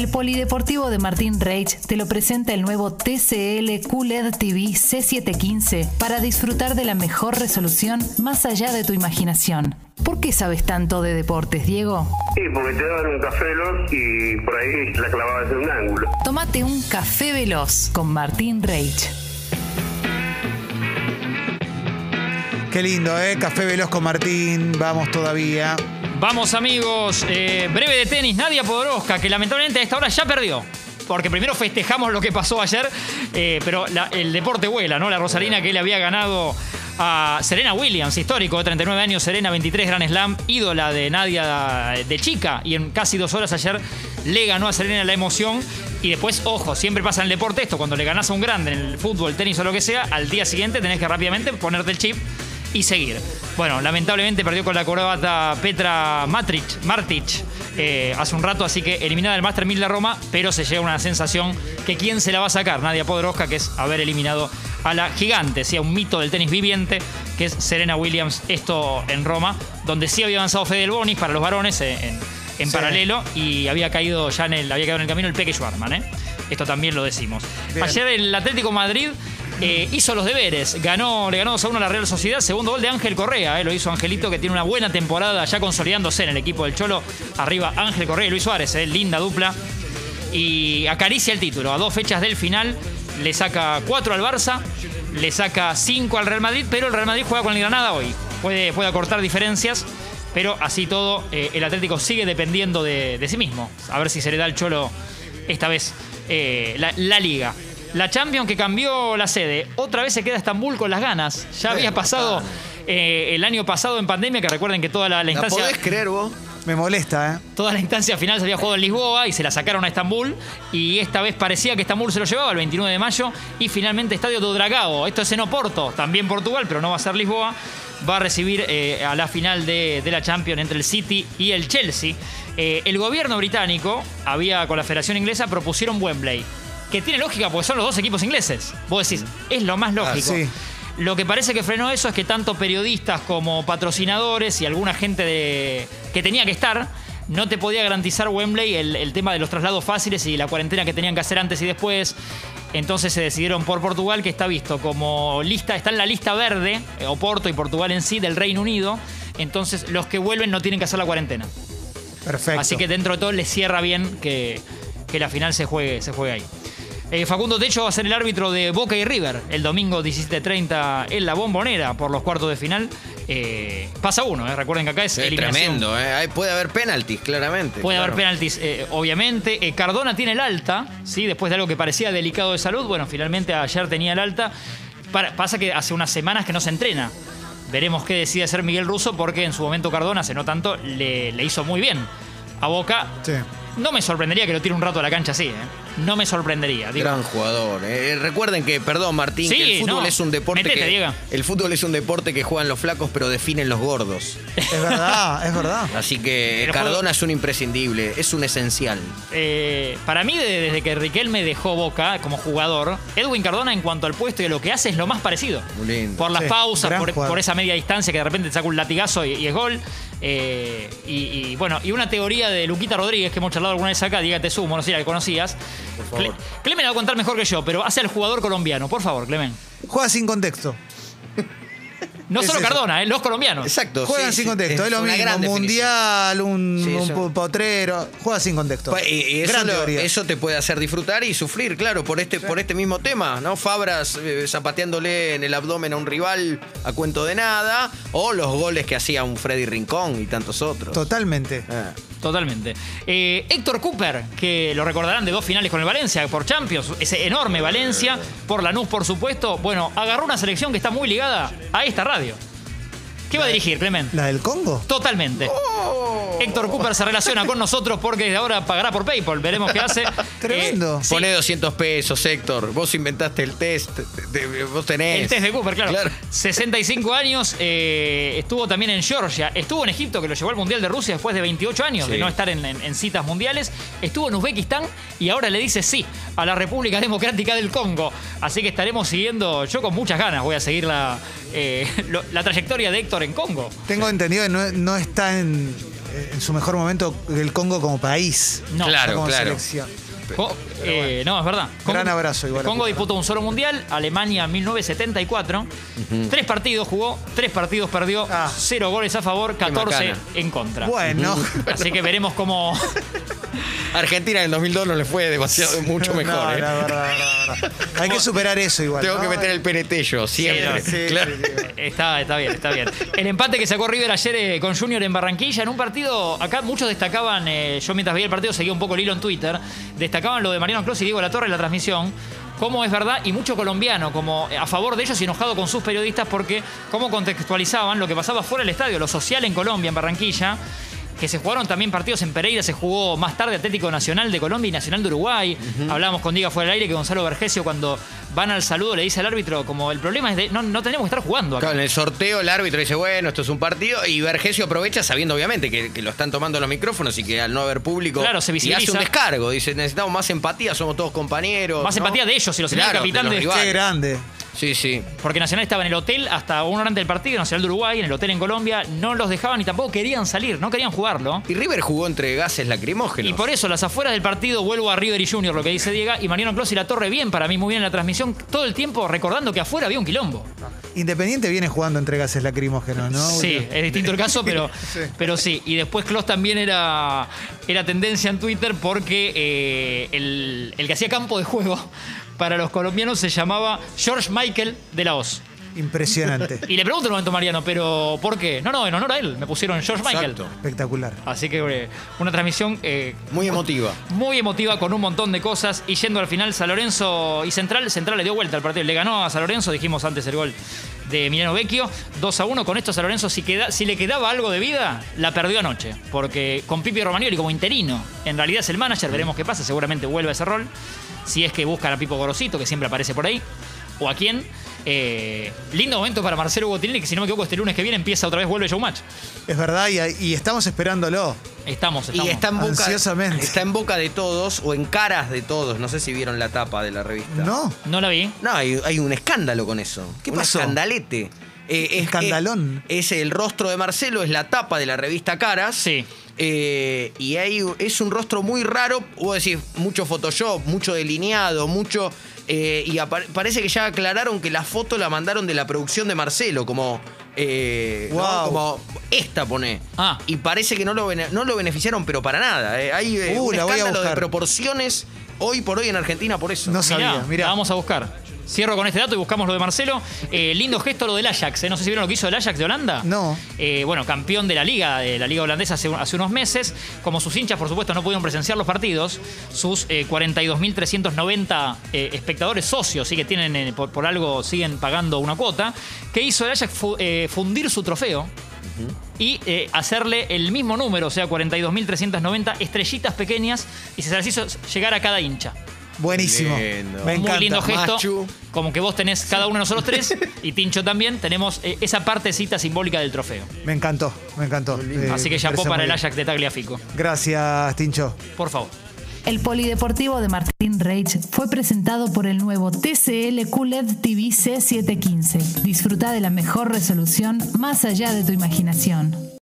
El Polideportivo de Martín Reich te lo presenta el nuevo TCL QLED TV C715 para disfrutar de la mejor resolución más allá de tu imaginación. ¿Por qué sabes tanto de deportes, Diego? Sí, porque te daban un café veloz y por ahí la clavabas en un ángulo. Tómate un café veloz con Martín Reich. Qué lindo, ¿eh? Café Veloz con Martín. Vamos todavía. Vamos amigos, eh, breve de tenis, Nadia Podoroska, que lamentablemente a esta hora ya perdió. Porque primero festejamos lo que pasó ayer, eh, pero el deporte vuela, ¿no? La Rosarina que le había ganado a Serena Williams, histórico, de 39 años, Serena 23 Grand Slam, ídola de Nadia de chica, y en casi dos horas ayer le ganó a Serena la emoción. Y después, ojo, siempre pasa en el deporte esto, cuando le ganás a un grande en el fútbol, tenis o lo que sea, al día siguiente tenés que rápidamente ponerte el chip y seguir. Bueno, lamentablemente perdió con la corbata Petra Matric, Martic eh, hace un rato, así que eliminada del Master 1000 de Roma, pero se llega una sensación que quién se la va a sacar, Nadia Podoroska, que es haber eliminado a la gigante, sí, a un mito del tenis viviente, que es Serena Williams, esto en Roma, donde sí había avanzado Fede Del Bonis para los varones eh, en, en Sí. paralelo y había caído ya en el, había quedado en el camino el Peque Schwarman, ¿eh? Esto también lo decimos. Bien. Ayer el Atlético Madrid eh, hizo los deberes, ganó, le ganó 2 a 1 a la Real Sociedad, segundo gol de Ángel Correa, eh, lo hizo Angelito que tiene una buena temporada ya consolidándose en el equipo del Cholo, arriba Ángel Correa y Luis Suárez, eh, linda dupla, y acaricia el título, a dos fechas del final, le saca 4 al Barça, le saca 5 al Real Madrid, pero el Real Madrid juega con el Granada hoy, puede, puede acortar diferencias. Pero así todo, el Atlético sigue dependiendo de, sí mismo. A ver si se le da al Cholo esta vez la liga. La Champions que cambió la sede, otra vez se queda Estambul con las ganas. Ya había pasado eh, el año pasado en pandemia, que recuerden que toda la, la ¿La instancia, podés creer vos? Me molesta, ¿eh? toda la instancia final se había jugado en Lisboa y se la sacaron a Estambul. Y esta vez parecía que Estambul se lo llevaba el 29 de mayo. Y finalmente Estadio do Dragao, esto es en Oporto, también Portugal, pero no va a ser Lisboa. Va a recibir eh, a la final de, de la Champions entre el City y el Chelsea. Eh, el gobierno británico había con la Federación Inglesa propusieron Wembley. Que tiene lógica porque son los dos equipos ingleses. Vos decís, es lo más lógico. sí. Lo que parece que frenó eso es que tanto periodistas como patrocinadores y alguna gente de, que tenía que estar no te podía garantizar Wembley el, el tema de los traslados fáciles y la cuarentena que tenían que hacer antes y después. Entonces se decidieron por Portugal, que está visto como lista, está en la lista verde, eh, Oporto y Portugal en sí, del Reino Unido. Entonces los que vuelven no tienen que hacer la cuarentena. Perfecto. Así que dentro de todo les cierra bien que, que la final se juegue, se juegue ahí. Eh, Facundo Techo va a ser el árbitro de Boca y River el domingo 17.30 en la bombonera por los cuartos de final. Eh, pasa uno, eh. recuerden que acá es Es eliminación. tremendo, ¿eh? Ahí Puede haber penaltis, claramente. Puede haber penaltis, eh, obviamente. Eh, Cardona tiene el alta, ¿sí? después de algo que parecía delicado de salud. Bueno, finalmente ayer tenía el alta. Para- pasa que hace unas semanas que no se entrena. Veremos qué decide hacer Miguel Russo, porque en su momento Cardona, hace no tanto, le, le hizo muy bien a Boca. Sí. No me sorprendería que lo tire un rato a la cancha así, ¿eh? No me sorprendería. digo. Gran jugador. eh. Recuerden que, perdón Martín, Sí, que el fútbol no. es un deporte Metete, que Diego. el fútbol es un deporte que juegan los flacos pero definen los gordos. Es verdad, es verdad. Así que Pero Cardona juego- es un imprescindible, es un esencial. Eh, para mí, de- desde que Riquelme dejó Boca como jugador, Edwin Cardona, en cuanto al puesto y a lo que hace, es lo más parecido. Muy lindo. Por las Sí, pausas, por esa media distancia que de repente te saca un latigazo y, y es gol. Eh, y, y, bueno, y una teoría de Luquita Rodríguez que hemos charlado alguna vez acá, dígate sumo, no sé si la conocías. Cle- Clemen la va a contar mejor que yo, pero hace al jugador colombiano, por favor, Clemen. Juega sin contexto. No Es solo eso. Cardona, eh, los colombianos. Exacto. Juegan sí, sin sí, contexto. Es, lo mismo. definición. Mundial, un, Sí, un potrero. Juega sin contexto. Pa- Y, y eso, Gran lo- teoría. eso te puede hacer disfrutar y sufrir, claro, por este, por este mismo tema, ¿no? Fabras eh, zapateándole en el abdomen a un rival a cuento de nada, o los goles que hacía un Freddy Rincón y tantos otros. Totalmente. Ah. Totalmente. Eh, Héctor Cooper, que lo recordarán de dos finales con el Valencia por Champions, ese enorme Valencia, por Lanús, por supuesto. Bueno, agarró una selección que está muy ligada a esta radio. ¿Qué va a dirigir, Clement? ¿La del Congo? Totalmente. Héctor Cooper se relaciona con nosotros porque desde ahora pagará por PayPal. Veremos qué hace. Tremendo. Eh, sí, Pone 200 pesos, Héctor. Vos inventaste el test. de- de- vos tenés. el test de Cooper, claro. Claro. 65 años, eh, estuvo también en Georgia, estuvo en Egipto, que lo llevó al Mundial de Rusia después de 28 años de no estar en, en- en citas mundiales, estuvo en Uzbekistán y ahora le dice sí a la República Democrática del Congo. Así que estaremos siguiendo, yo con muchas ganas voy a seguir la, eh, lo- la trayectoria de Héctor en Congo. Tengo entendido que no, no está en, en su mejor momento el Congo como país. No, Claro, como claro. selección. Eh, no, es verdad. Gran abrazo igual a Congo disputó un solo mundial, Alemania 1974. Tres partidos jugó, tres partidos perdió, Ah. cero goles a favor, 14 macana. en contra. Bueno. Así que veremos cómo. Argentina en el 2002 no le fue demasiado, mucho mejor. No, ¿eh? la verdad, la verdad. Hay que superar eso igual. Tengo ¿no? que meter el yo, siempre. Sí, sí, Claro. sí, sí. Está, está bien, está bien. El empate que sacó River ayer eh, con Junior en Barranquilla, en un partido, acá muchos destacaban, eh, yo mientras veía el partido seguía un poco el hilo en Twitter, destacaban lo de Mariano Clos y Diego La Torre en la transmisión, cómo es verdad, y mucho colombiano, como a favor de ellos y enojado con sus periodistas porque cómo contextualizaban lo que pasaba fuera del estadio, lo social en Colombia, en Barranquilla. Que se jugaron también partidos en Pereira, se jugó más tarde Atlético Nacional de Colombia y Nacional de Uruguay. Hablábamos con Diego fuera del aire que Gonzalo Vergesio cuando van al saludo le dice al árbitro como el problema es de no, no tenemos que estar jugando acá. Claro, en el sorteo el árbitro dice, bueno, esto es un partido, y Vergesio aprovecha sabiendo obviamente que, que lo están tomando los micrófonos y que al no haber público Claro, se y hace un descargo, dice, necesitamos más empatía, somos todos compañeros. Más ¿no? empatía de ellos, si lo señala el Claro, capitán los de-. Qué grande. Sí, sí. Porque Nacional estaba en el hotel hasta una hora antes del partido, Nacional de Uruguay, en el hotel en Colombia, no los dejaban y tampoco querían salir, no querían jugarlo. Y River jugó entre gases lacrimógenos. Y por eso, las afueras del partido, vuelvo a River y Junior, lo que dice Diego, y Mariano Clos y la Torre, bien para mí, muy bien en la transmisión, todo el tiempo recordando que afuera había un quilombo. Independiente viene jugando entre gases lacrimógenos, ¿no? Sí, es distinto el caso, pero sí. pero sí. Y después Klos también era, era tendencia en Twitter porque eh, el, el que hacía campo de juego para los colombianos se llamaba George Michael de la Hoz. Impresionante. Y le pregunto en un momento a Mariano, ¿pero por qué? No, no, en honor a él, me pusieron George Michael. Exacto. Espectacular. Así que eh, una transmisión eh, Muy emotiva. muy emotiva con un montón de cosas y yendo al final San Lorenzo y Central, Central le dio vuelta al partido, le ganó a San Lorenzo, dijimos antes el gol de Emiliano Vecchio, 2 a 1, con esto San Lorenzo si, queda, si le quedaba algo de vida, la perdió anoche, porque con Pipi Romagnoli como interino, en realidad es el manager, veremos qué pasa, seguramente vuelve a ese rol, si es que buscan a Pipo Gorosito, que siempre aparece por ahí, o a quién. Eh, lindo momento para Marcelo Botinelli, que si no me equivoco este lunes que viene empieza otra vez, vuelve Showmatch. Es verdad, y, y estamos esperándolo. Estamos, estamos. Y está en, boca, Ansiosamente. está en boca de todos o en caras de todos. No sé si vieron la tapa de la revista. ¿No? No la vi. No, hay, hay un escándalo con eso. ¿Qué un pasó? escandalete. Eh, es- Escandalón. Es, es el rostro de Marcelo, es la tapa de la revista Caras. Sí. Eh, y hay, es un rostro muy raro, vos decís, mucho Photoshop, mucho delineado, mucho... eh, y parece que ya aclararon que la foto la mandaron de la producción de Marcelo, como... eh, ¿no? Wow. como esta pone. Ah. Y parece que no lo, no lo beneficiaron, pero para nada. eh. Hay eh, Uh, un escándalo de proporciones hoy por hoy en Argentina por eso. No sabía, Mirá, mirá. la vamos a buscar. Cierro con este dato y buscamos lo de Marcelo. Eh, lindo gesto lo del Ajax. ¿eh? No sé si vieron lo que hizo el Ajax de Holanda. No. Eh, bueno, campeón de la liga, de la liga holandesa hace, hace unos meses. Como sus hinchas, por supuesto, no pudieron presenciar los partidos, sus eh, 42.390 eh, espectadores socios, sí que tienen por, por algo siguen pagando una cuota. ¿Qué hizo el Ajax? Fu- fundir su trofeo. Y eh, hacerle el mismo número, o sea, 42.390 estrellitas pequeñas, y se las hizo llegar a cada hincha. Buenísimo. Lindo. Me encanta. Muy lindo gesto. Machu. Como que vos tenés, cada uno de nosotros tres, y Tincho también, tenemos eh, esa partecita simbólica del trofeo. Me encantó, me encantó. Eh, Así que me chapó para el. Ajax de Tagliafico. Gracias, Tincho. Por favor. El Polideportivo de Martín Reich fue presentado por el nuevo TCL QLED TV C715. Disfruta de la mejor resolución más allá de tu imaginación.